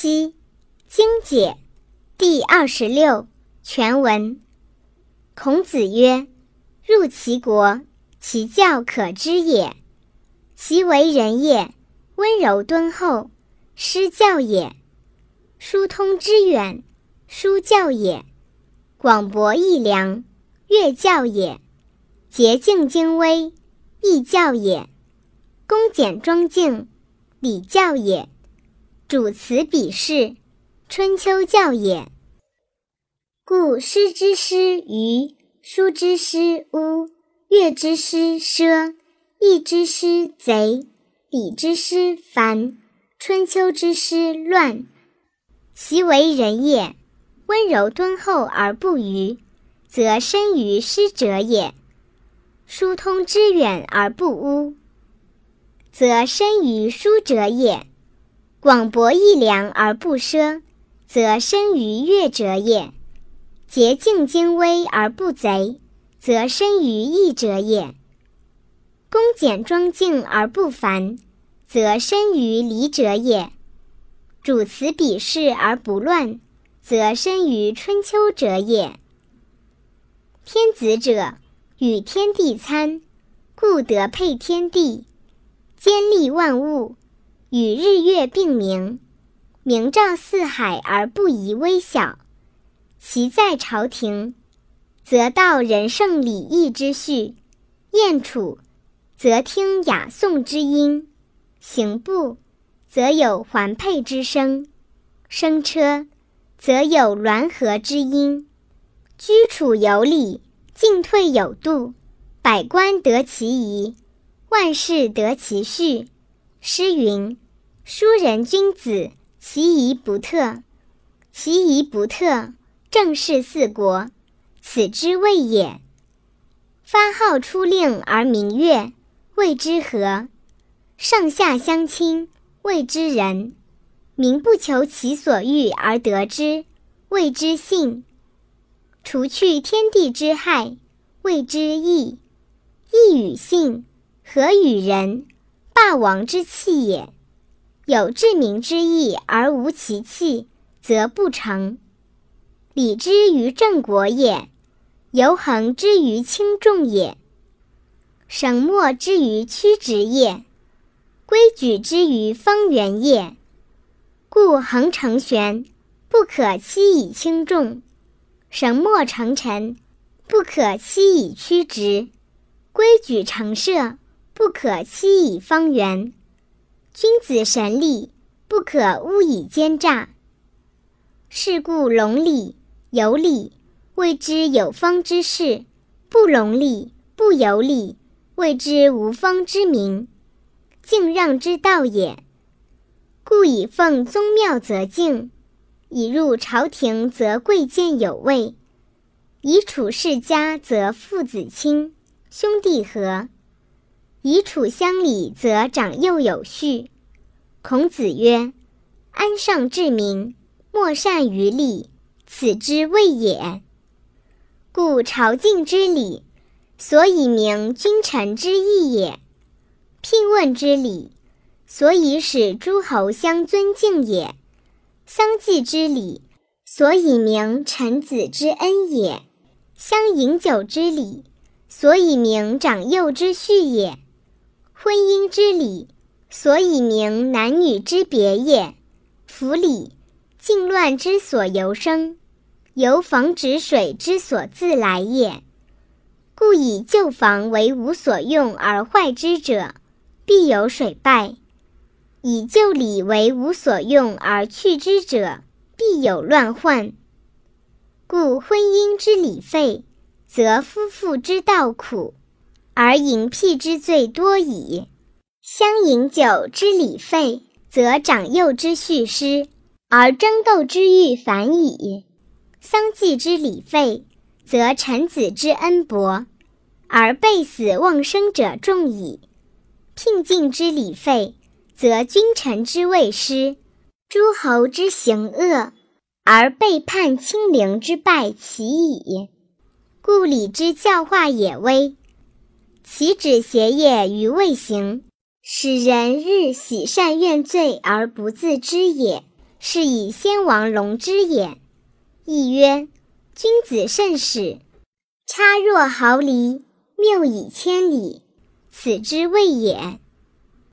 七，经解第二十六全文。孔子曰：“入其国，其教可知也；其为人也，温柔敦厚，师教也；疏通之远，书教也；广博义良，乐教也；洁净精微，义教也；恭俭庄敬，礼教也。”主词比试，春秋教也。故诗之诗虞，书之诗巫，乐之诗奢，义之诗贼，礼之诗繁，春秋之诗乱。其为人也，温柔敦厚而不愚，则深于师者也；疏通之远而不污，则深于书者也。广博义良而不奢，则身于乐者也；洁净精微而不贼，则身于义者也；恭俭庄敬而不凡，则身于礼者也；主词比试而不乱，则身于春秋者也。天子者，与天地参，故得配天地，兼利万物。与日月并明，明照四海而不遗微小。其在朝廷，则道仁圣礼义之序；宴处，则听雅颂之音；行步，则有环佩之声；升车，则有鸾和之音；居处有礼，进退有度，百官得其宜，万事得其序。诗云：“书人君子，其仪不特。其仪不特，正是四国，此之谓也。发号出令而民悦，谓之和；上下相亲，谓之仁；民不求其所欲而得之，谓之信；除去天地之害，谓之义。义与信，和与仁。”霸王之气也，有治民之意而无其气，则不成。礼之于正国也，犹恒之于轻重也，绳墨之于曲直也，规矩之于方圆也。故恒成玄，不可欺以轻重；绳墨成尘，不可欺以曲直；规矩成设。不可欺以方圆，君子神力不可污以奸诈。是故隆礼有礼，谓之有方之士；不隆礼不有礼，谓之无方之民。敬让之道也。故以奉宗庙则敬，以入朝廷则贵贱有位，以处世家则父子亲，兄弟和。以处乡里，则长幼有序。孔子曰：“安上治民，莫善于礼，此之谓也。故朝觐之礼，所以明君臣之义也；聘问之礼，所以使诸侯相尊敬也；丧祭之礼，所以明臣子之恩也；相饮酒之礼，所以明长幼之序也。”婚姻之礼，所以明男女之别也；夫礼，静乱之所由生，由防止水之所自来也。故以旧房为无所用而坏之者，必有水败；以旧礼为无所用而去之者，必有乱患。故婚姻之礼废，则夫妇之道苦。而淫辟之罪多矣，相饮酒之礼废，则长幼之序失，而争斗之欲反矣；丧祭之礼废，则臣子之恩薄，而被死忘生者众矣；聘敬之礼废，则君臣之位失，诸侯之行恶，而背叛亲陵之败其矣。故礼之教化也微。其止邪业于未行，使人日喜善怨罪而不自知也。是以先王龙之也。亦曰：君子慎始，差若毫厘，谬以千里，此之谓也。